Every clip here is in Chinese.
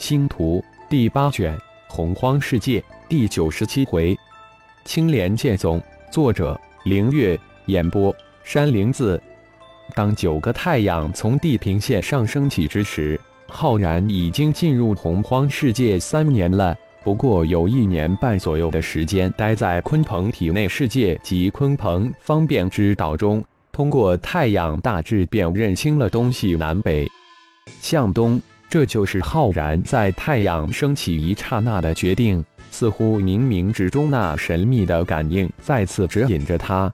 星图第八卷洪荒世界第九十七回，青莲剑宗。作者：凌月。演播：山灵子。当九个太阳从地平线上升起之时，浩然已经进入洪荒世界三年了。不过有一年半左右的时间待在鲲鹏体内世界及鲲鹏方便之道中，通过太阳大致便认清了东西南北向东。这就是浩然在太阳升起一刹那的决定，似乎冥冥之中那神秘的感应再次指引着他。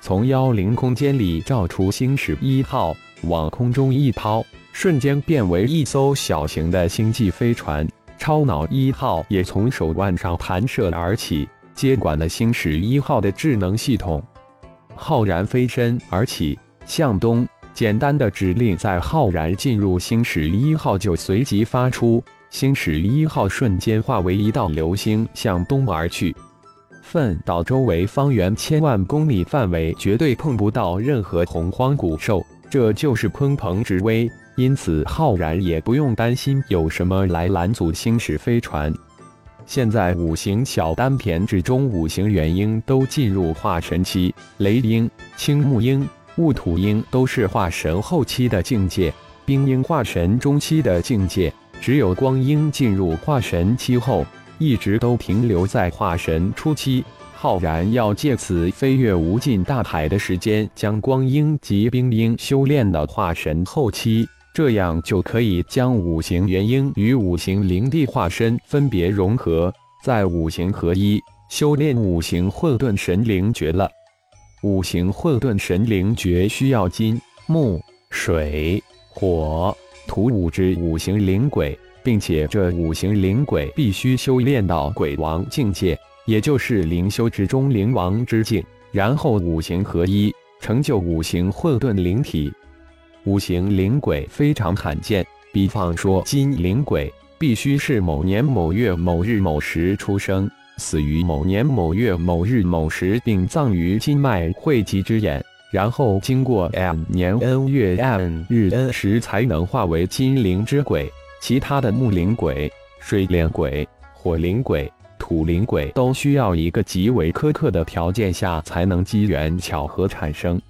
从妖灵空间里照出星矢一号，往空中一抛，瞬间变为一艘小型的星际飞船。超脑一号也从手腕上弹射而起，接管了星矢一号的智能系统。浩然飞身而起，向东。简单的指令在浩然进入星矢一号就随即发出，星矢一号瞬间化为一道流星向东而去。粪岛周围方圆千万公里范围绝对碰不到任何洪荒古兽，这就是鲲鹏之威。因此浩然也不用担心有什么来拦阻星矢飞船。现在五行小丹田之中，五行元婴都进入化神期，雷鹰、青木鹰。雾土鹰都是化神后期的境界，冰鹰化神中期的境界，只有光鹰进入化神期后，一直都停留在化神初期。浩然要借此飞越无尽大海的时间，将光鹰及冰鹰修炼到化神后期，这样就可以将五行元婴与五行灵帝化身分别融合，在五行合一，修炼五行混沌神灵诀了。五行混沌神灵诀需要金、木、水、火、土五只五行灵鬼，并且这五行灵鬼必须修炼到鬼王境界，也就是灵修之中灵王之境，然后五行合一，成就五行混沌灵体。五行灵鬼非常罕见，比方说金灵鬼，必须是某年某月某日某时出生。死于某年某月某日某时，并葬于金脉汇集之眼，然后经过 M 年 N 月 N 日 N 时，才能化为金灵之鬼。其他的木灵鬼、水灵鬼、火灵鬼、土灵鬼，都需要一个极为苛刻的条件下才能机缘巧合产生。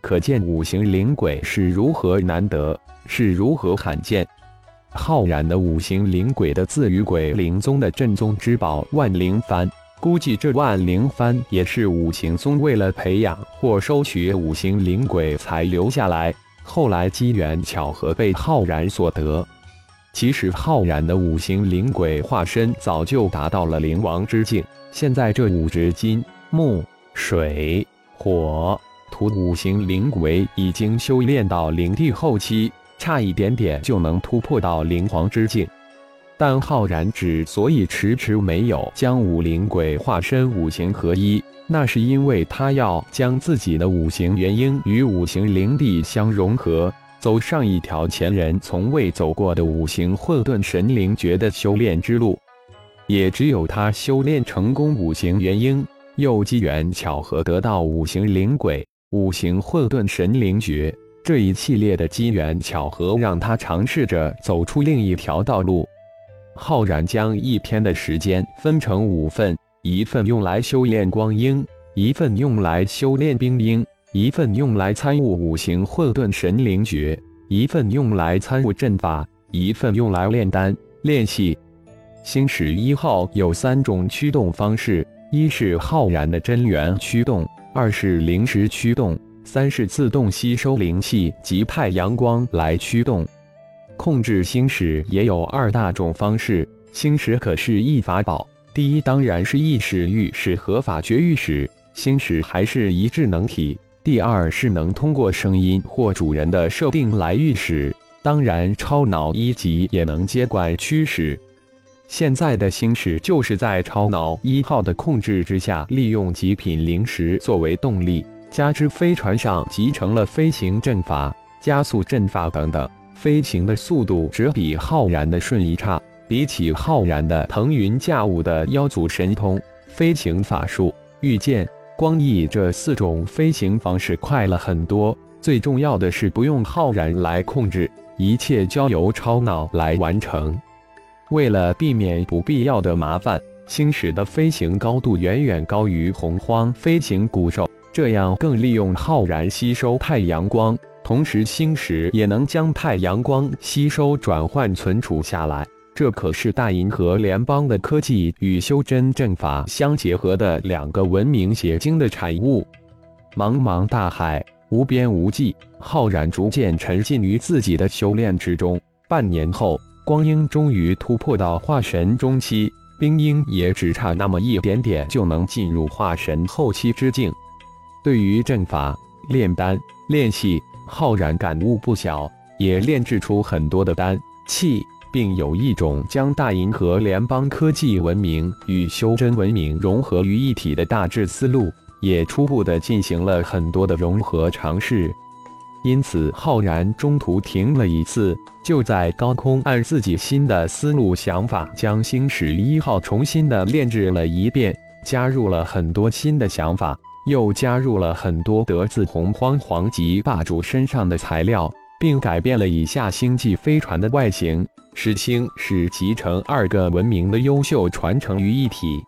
可见五行灵鬼是如何难得，是如何罕见。浩然的五行灵鬼的自与鬼灵宗的镇宗之宝万灵幡，估计这万灵幡也是五行宗为了培养或收取五行灵鬼才留下来，后来机缘巧合被浩然所得。其实浩然的五行灵鬼化身早就达到了灵王之境，现在这五只金、木、水、火、土五行灵鬼已经修炼到灵帝后期。差一点点就能突破到灵皇之境，但浩然之所以迟迟没有将五灵鬼化身五行合一，那是因为他要将自己的五行元婴与五行灵帝相融合，走上一条前人从未走过的五行混沌神灵诀的修炼之路。也只有他修炼成功五行元婴，又机缘巧合得到五行灵鬼、五行混沌神灵诀。这一系列的机缘巧合，让他尝试着走出另一条道路。浩然将一天的时间分成五份：一份用来修炼光阴，一份用来修炼冰鹰，一份用来参悟五行混沌神灵诀，一份用来参悟阵法，一份用来炼丹炼气。星矢一号有三种驱动方式：一是浩然的真元驱动，二是灵石驱动。三是自动吸收灵气及太阳光来驱动，控制星矢也有二大种方式。星矢可是一法宝，第一当然是意识御史和法觉御史，星矢还是一智能体。第二是能通过声音或主人的设定来御史，当然超脑一级也能接管驱使。现在的星矢就是在超脑一号的控制之下，利用极品灵石作为动力。加之飞船上集成了飞行阵法、加速阵法等等，飞行的速度只比浩然的瞬移差。比起浩然的腾云驾雾的妖族神通、飞行法术、御剑、光翼这四种飞行方式快了很多。最重要的是不用浩然来控制，一切交由超脑来完成。为了避免不必要的麻烦，星矢的飞行高度远远高于洪荒飞行古兽，这样更利用浩然吸收太阳光，同时星矢也能将太阳光吸收转换存储下来。这可是大银河联邦的科技与修真阵法相结合的两个文明结晶的产物。茫茫大海，无边无际，浩然逐渐沉浸于自己的修炼之中。半年后。光阴终于突破到化神中期，冰鹰也只差那么一点点就能进入化神后期之境。对于阵法、炼丹、炼器，浩然感悟不小，也炼制出很多的丹器，并有一种将大银河联邦科技文明与修真文明融合于一体的大致思路，也初步的进行了很多的融合尝试。因此，浩然中途停了一次，就在高空按自己新的思路想法，将星矢一号重新的炼制了一遍，加入了很多新的想法，又加入了很多得自洪荒皇级霸主身上的材料，并改变了以下星际飞船的外形，使星矢集成二个文明的优秀传承于一体。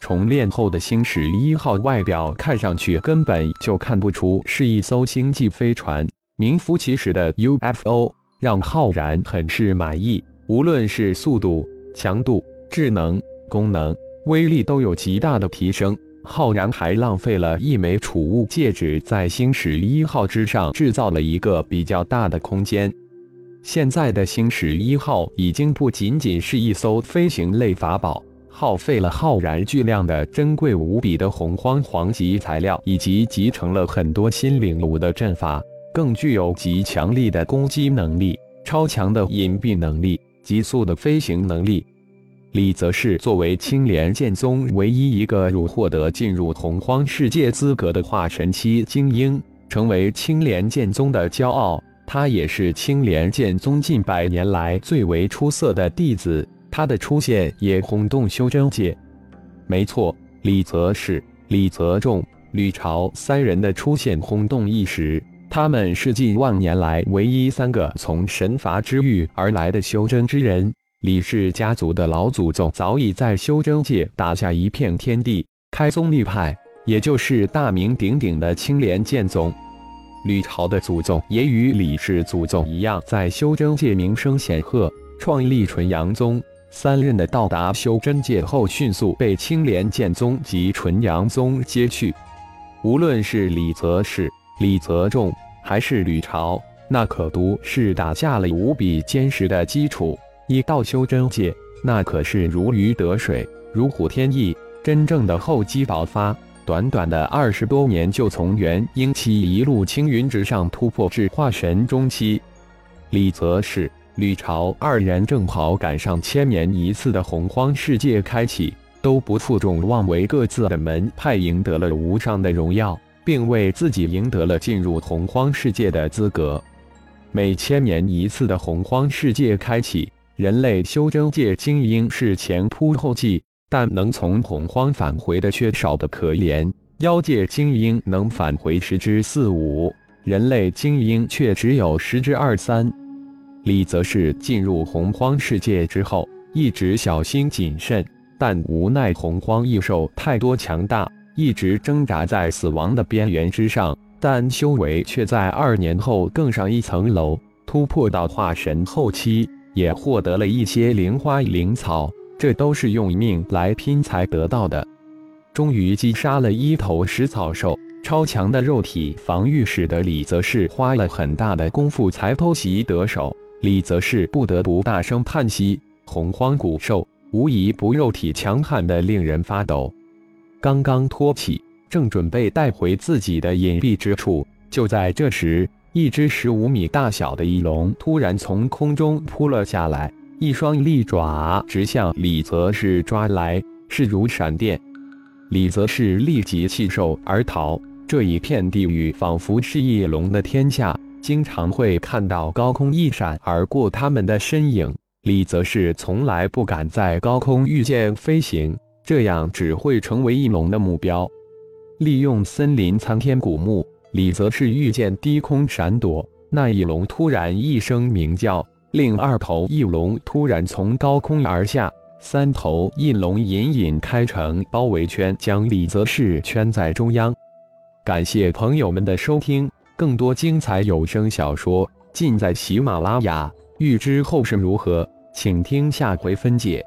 重炼后的星矢一号外表看上去根本就看不出是一艘星际飞船，名副其实的 UFO，让浩然很是满意。无论是速度、强度、智能、功能、威力都有极大的提升。浩然还浪费了一枚储物戒指，在星矢一号之上制造了一个比较大的空间。现在的星矢一号已经不仅仅是一艘飞行类法宝。耗费了浩然巨量的珍贵无比的洪荒黄级材料，以及集成了很多新领悟的阵法，更具有极强力的攻击能力、超强的隐蔽能力、急速的飞行能力。李则是作为青莲剑宗唯一一个入获得进入洪荒世界资格的化神期精英，成为青莲剑宗的骄傲。他也是青莲剑宗近百年来最为出色的弟子。他的出现也轰动修真界。没错，李泽是、李泽仲、吕朝三人的出现轰动一时。他们是近万年来唯一三个从神罚之域而来的修真之人。李氏家族的老祖宗早已在修真界打下一片天地，开宗立派，也就是大名鼎鼎的青莲剑宗。吕朝的祖宗也与李氏祖宗一样，在修真界名声显赫，创立纯阳宗。三任的到达修真界后，迅速被青莲剑宗及纯阳宗接去。无论是李泽是、李泽仲，还是吕朝，那可都是打下了无比坚实的基础。一到修真界，那可是如鱼得水，如虎添翼，真正的厚积薄发。短短的二十多年，就从元婴期一路青云直上，突破至化神中期。李泽是。吕朝二人正好赶上千年一次的洪荒世界开启，都不负众望，为各自的门派赢得了无上的荣耀，并为自己赢得了进入洪荒世界的资格。每千年一次的洪荒世界开启，人类修真界精英是前仆后继，但能从洪荒返回的却少得可怜。妖界精英能返回十之四五，人类精英却只有十之二三。李则是进入洪荒世界之后，一直小心谨慎，但无奈洪荒异兽太多强大，一直挣扎在死亡的边缘之上。但修为却在二年后更上一层楼，突破到化神后期，也获得了一些灵花灵草，这都是用命来拼才得到的。终于击杀了一头食草兽，超强的肉体防御使得李则是花了很大的功夫才偷袭得手。李则是不得不大声叹息：“洪荒古兽无疑不肉体强悍的令人发抖。”刚刚托起，正准备带回自己的隐蔽之处，就在这时，一只十五米大小的翼龙突然从空中扑了下来，一双利爪直向李则是抓来，势如闪电。李则是立即弃兽而逃。这一片地域仿佛是翼龙的天下。经常会看到高空一闪而过他们的身影，李则是从来不敢在高空御剑飞行，这样只会成为翼龙的目标。利用森林苍天古木，李则是御剑低空闪躲，那翼龙突然一声鸣叫，另二头翼龙突然从高空而下，三头翼龙隐隐开成包围圈，将李泽世圈在中央。感谢朋友们的收听，更多精彩有声小说尽在喜马拉雅。欲知后事如何，请听下回分解。